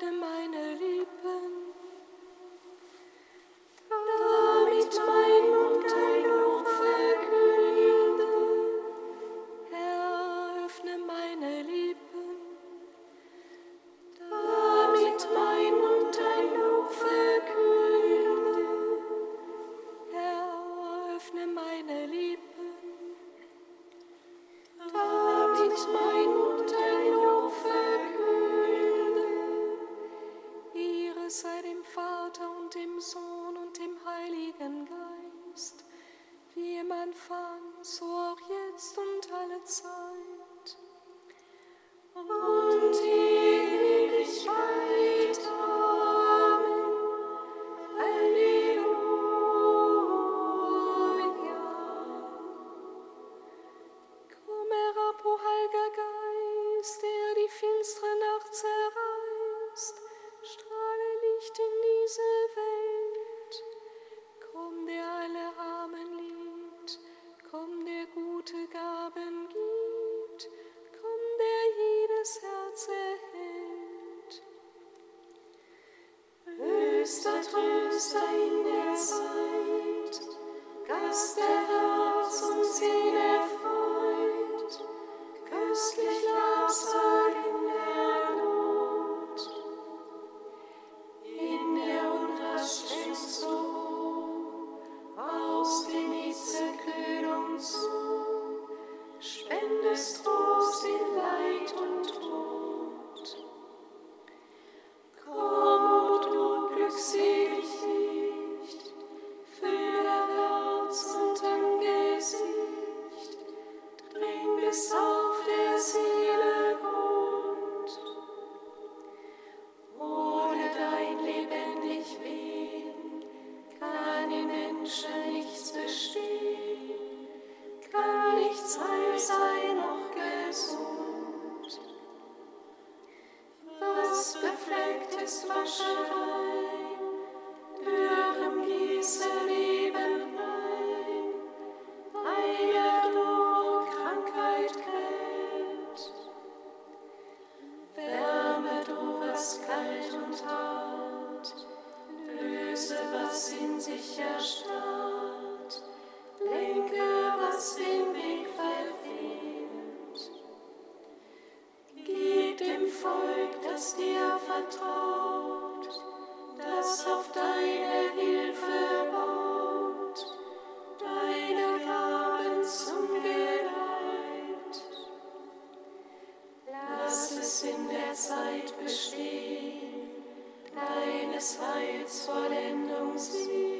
Nacht in stay. bis auf der See. Zeit bestehen, deines Heils Vollendung sieh.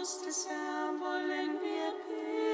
Haus des Herrn wollen wir beten.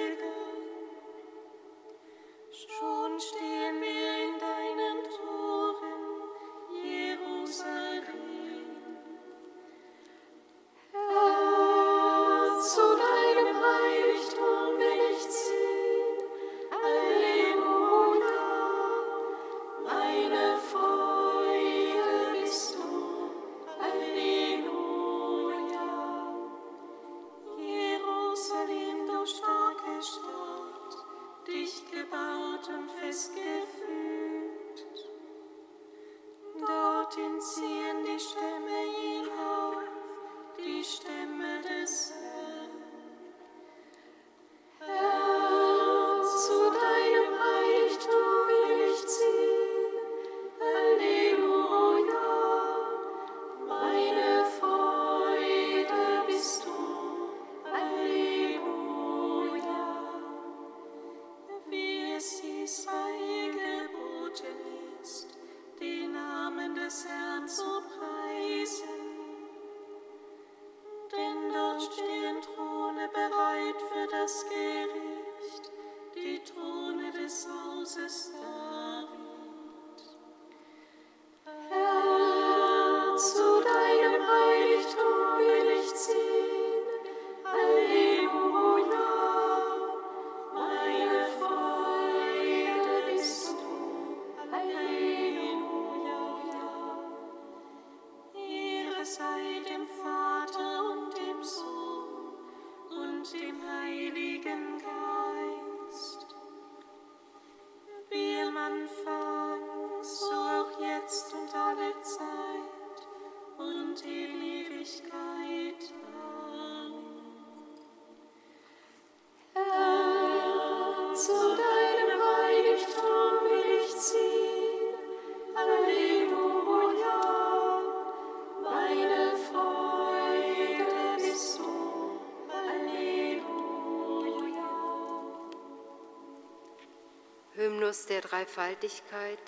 Aus der Dreifaltigkeit,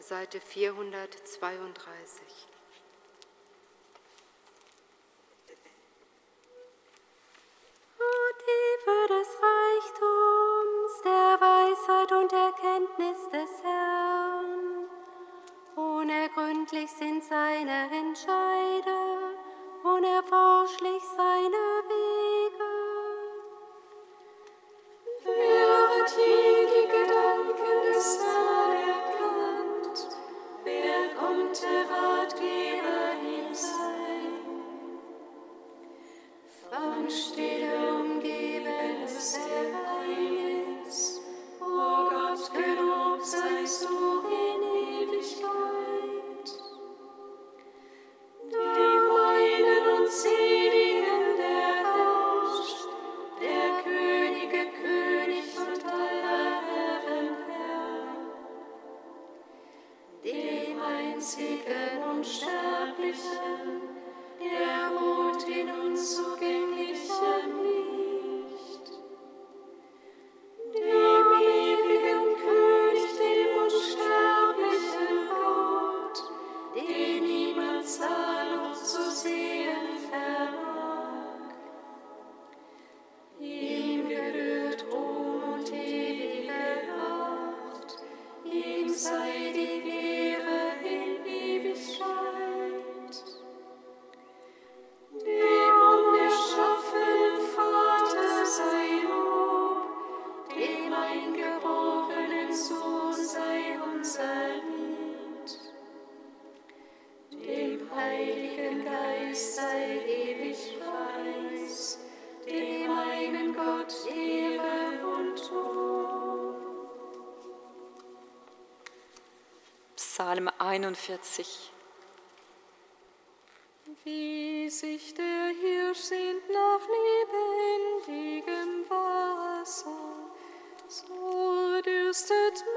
Seite 432. Ratgeber ihm Verstehe. divine. 41. Wie sich der Hirsch sehnt nach lebendigem Wasser, so dürstet mir.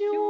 you.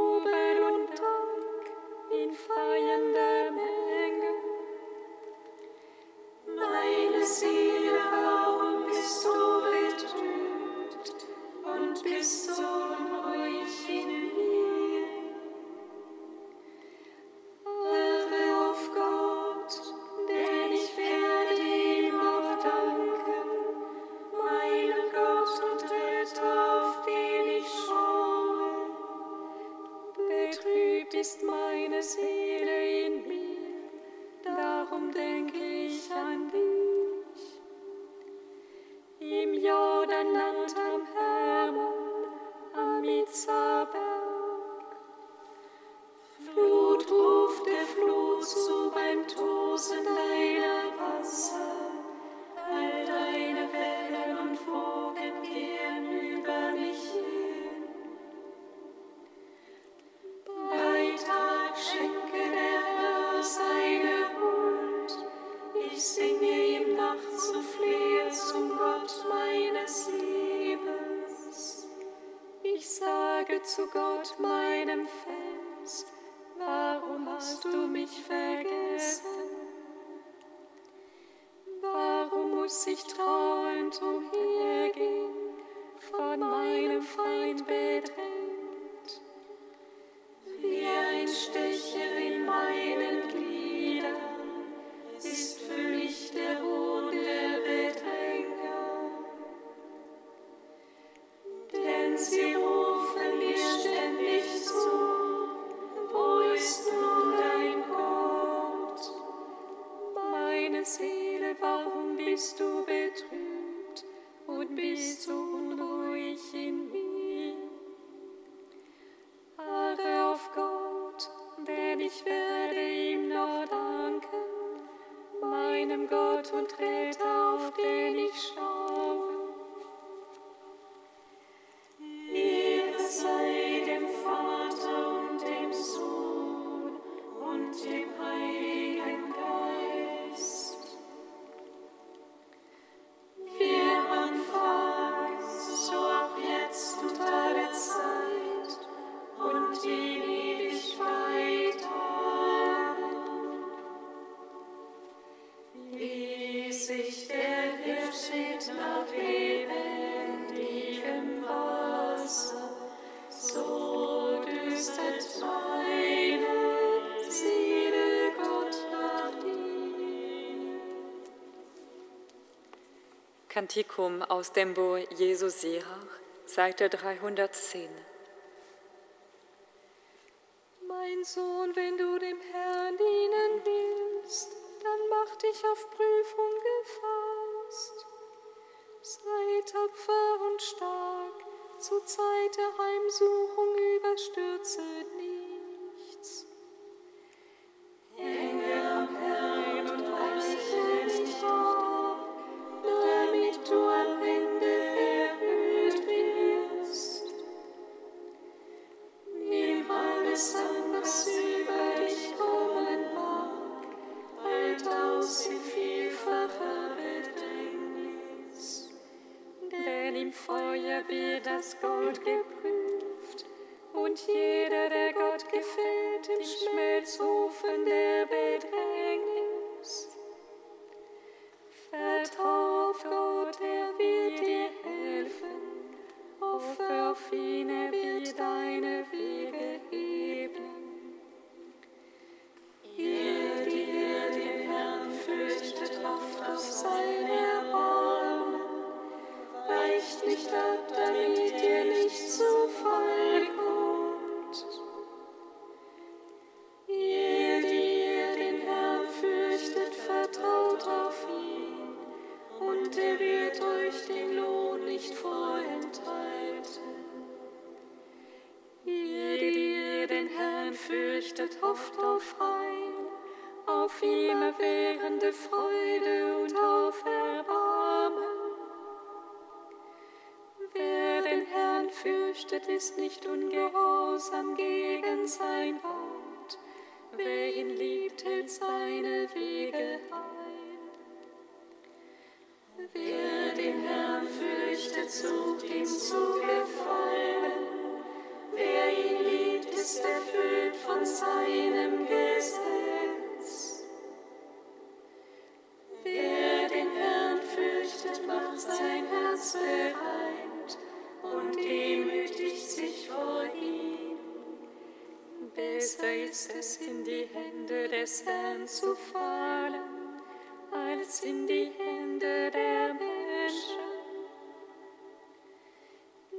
nicht traurig. Kantikum aus dem Buch Jesu Sirach, Seite 310. Mein Sohn, wenn du dem Herrn dienen willst, dann mach dich auf Prüfung gefasst. Sei tapfer und stark, zur Zeit der Heimsuchung überstürze nicht. Schritt ist nicht ungehorsam gegen sein Wort. Wer ihn liebt, hält seine Wege ein. Wer den Herrn fürchtet, sucht ihm zu gefallen. Wer ihn liebt, ist erfüllt von seinem Geist. des Herrn zu fallen, als in die Hände der Menschen.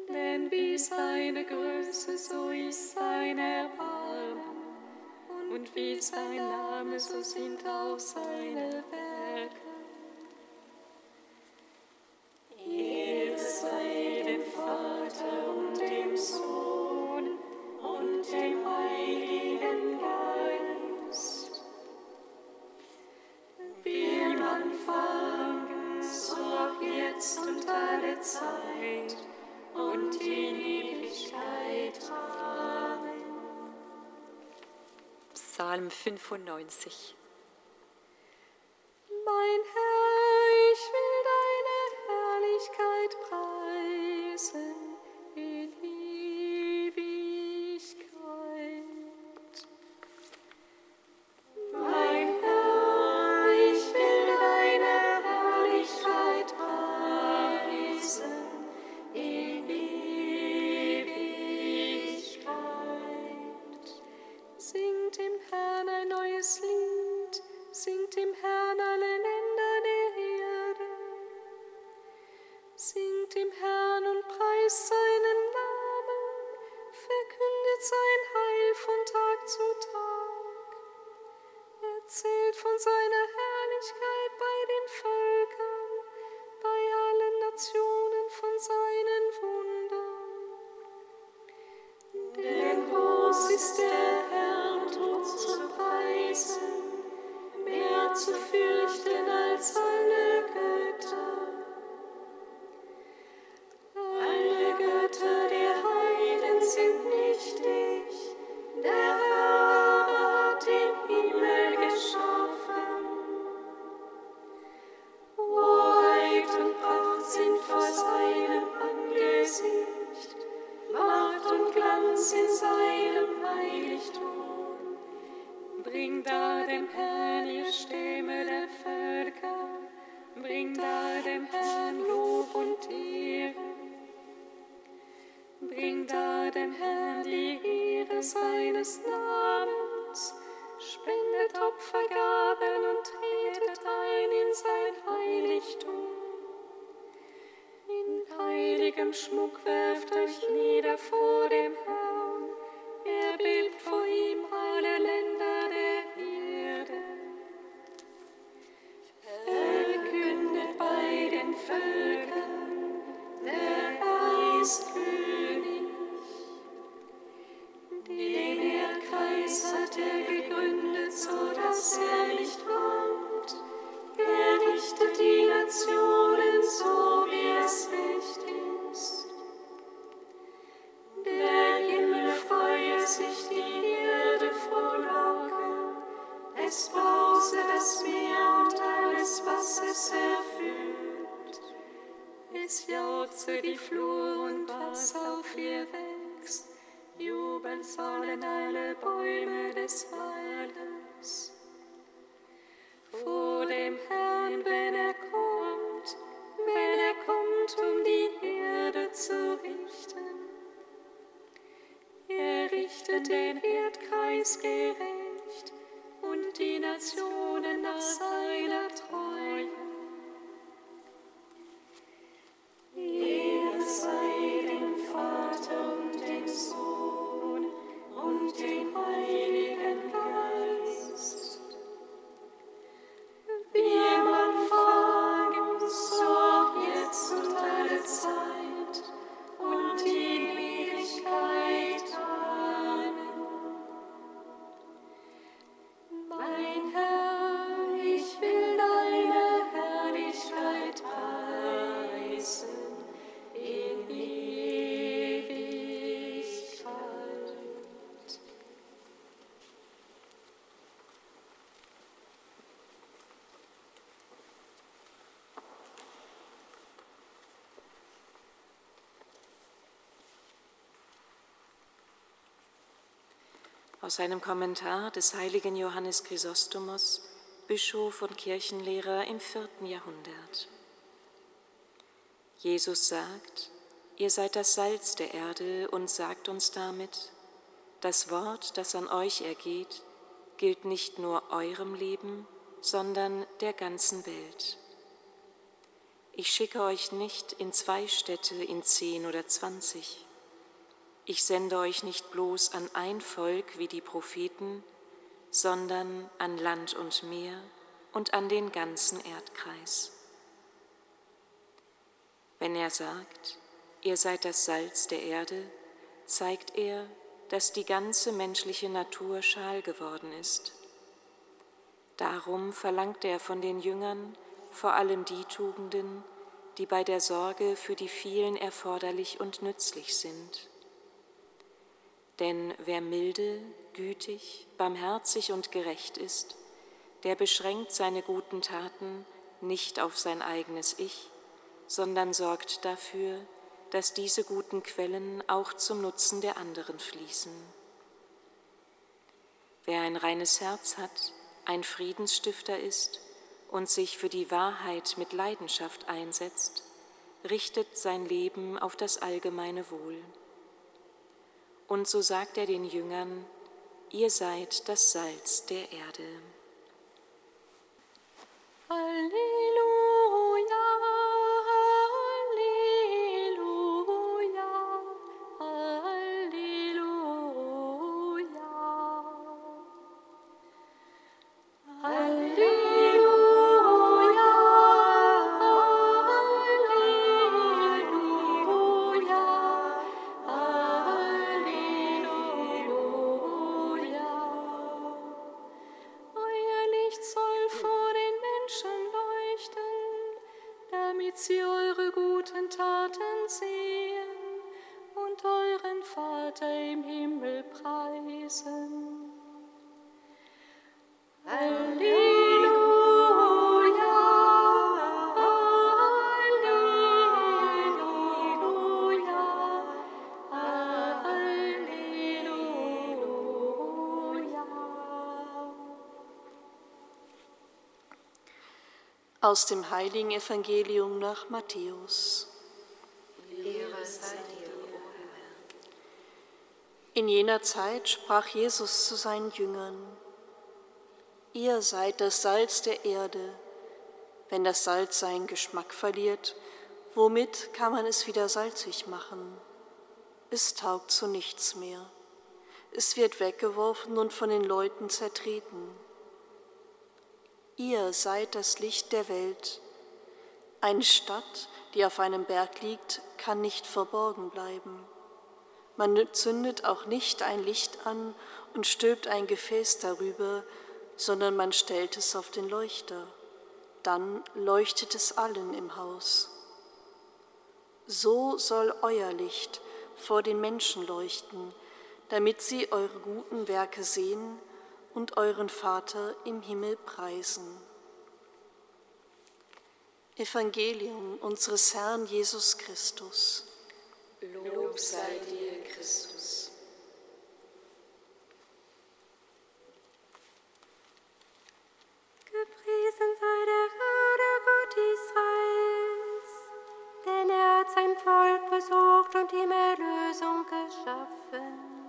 Denn wie seine Größe, so ist sein Erbarmen, und wie sein Name, so sind auch seine Welt. Psalm 95. verkündet sein Heil von Tag zu Tag. Erzählt von seiner Herrlichkeit bei den Völkern, bei allen Nationen von seinen Wundern. Denn groß ist der Herr und hoch zu preisen, mehr zu fürchten als alle Götter. Bring da dem Herrn die Ehre seines Namens, spendet Opfergaben und tretet ein in sein Heiligtum. In heiligem Schmuck werft euch nieder vor dem Herrn, er bebt vor ihm alle Länder der Erde. Verkündet bei den Völkern, der dass er nicht wankt. Er richtet die Nationen so, jauchze die Flur und was auf ihr wächst. Jubeln sollen alle Bäume des Waldes. Vor dem Herrn, wenn er kommt, wenn er kommt, um die Erde zu richten. Er richtet den Erdkreis gerecht und die Nationen nach seiner Treue. Aus einem Kommentar des heiligen Johannes Chrysostomos, Bischof und Kirchenlehrer im vierten Jahrhundert. Jesus sagt, ihr seid das Salz der Erde und sagt uns damit, das Wort, das an euch ergeht, gilt nicht nur eurem Leben, sondern der ganzen Welt. Ich schicke euch nicht in zwei Städte, in zehn oder zwanzig. Ich sende euch nicht bloß an ein Volk wie die Propheten, sondern an Land und Meer und an den ganzen Erdkreis. Wenn er sagt, ihr seid das Salz der Erde, zeigt er, dass die ganze menschliche Natur schal geworden ist. Darum verlangt er von den Jüngern vor allem die Tugenden, die bei der Sorge für die vielen erforderlich und nützlich sind. Denn wer milde, gütig, barmherzig und gerecht ist, der beschränkt seine guten Taten nicht auf sein eigenes Ich, sondern sorgt dafür, dass diese guten Quellen auch zum Nutzen der anderen fließen. Wer ein reines Herz hat, ein Friedensstifter ist und sich für die Wahrheit mit Leidenschaft einsetzt, richtet sein Leben auf das allgemeine Wohl. Und so sagt er den Jüngern, ihr seid das Salz der Erde. Aus dem heiligen Evangelium nach Matthäus. In jener Zeit sprach Jesus zu seinen Jüngern, Ihr seid das Salz der Erde. Wenn das Salz seinen Geschmack verliert, womit kann man es wieder salzig machen? Es taugt zu nichts mehr. Es wird weggeworfen und von den Leuten zertreten. Ihr seid das Licht der Welt. Eine Stadt, die auf einem Berg liegt, kann nicht verborgen bleiben. Man zündet auch nicht ein Licht an und stülpt ein Gefäß darüber, sondern man stellt es auf den Leuchter. Dann leuchtet es allen im Haus. So soll euer Licht vor den Menschen leuchten, damit sie eure guten Werke sehen und euren Vater im Himmel preisen. Evangelium unseres Herrn Jesus Christus. Lob sei dir, Christus. Gepriesen sei der Herr, der Gott Israels, denn er hat sein Volk besucht und ihm Erlösung geschaffen.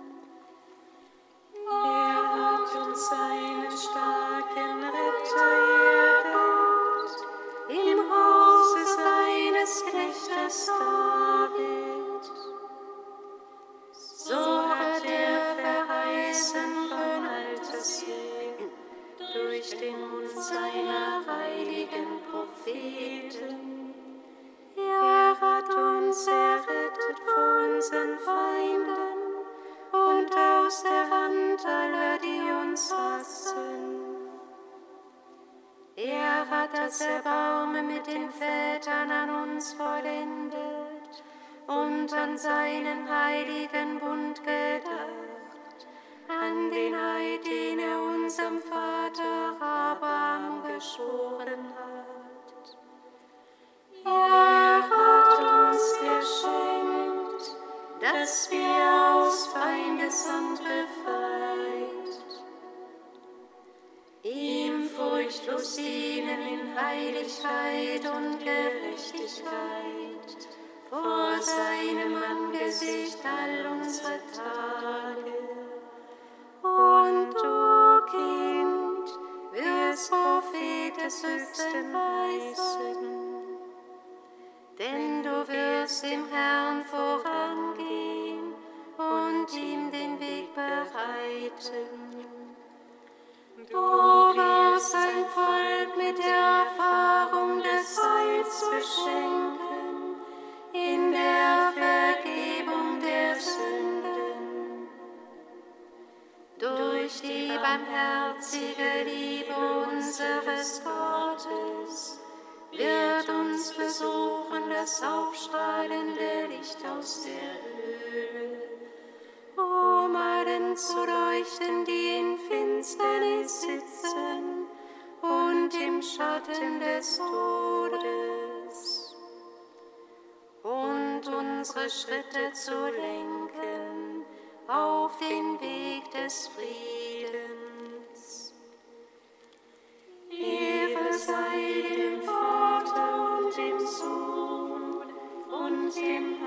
Er hat uns seinen starken Retter erwählt, Er hat das Erbarmen mit den Vätern an uns vollendet und an seinen heiligen Bund gedacht, an den Eid, den er unserem Vater Abraham geschworen hat. Er hat uns geschenkt, dass wir aus Feindeshand befreit, ihm furchtlos dienen in Heiligkeit und Gerechtigkeit, vor seinem Angesicht all unsere Tage. Und du, Kind, wirst Prophet des Höchsten heißen denn du wirst dem Herrn vorangehen zu leuchten, die in Finsternis sitzen und im Schatten des Todes, und unsere Schritte zu lenken auf den Weg des Friedens. Ehre sei dem Vater und dem Sohn und dem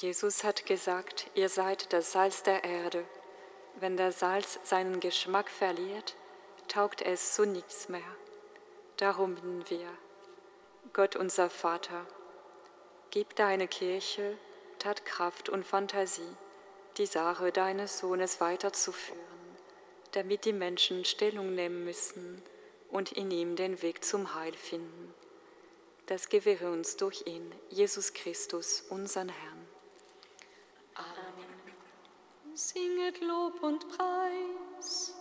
Jesus hat gesagt, ihr seid das Salz der Erde. Wenn der Salz seinen Geschmack verliert, taugt es zu nichts mehr. Darum bitten wir, Gott unser Vater, gib deine Kirche Tat, Kraft und Fantasie, die Sache deines Sohnes weiterzuführen, damit die Menschen Stellung nehmen müssen und in ihm den Weg zum Heil finden. Das gewähre uns durch ihn, Jesus Christus, unseren Herrn singet Lob und Preis.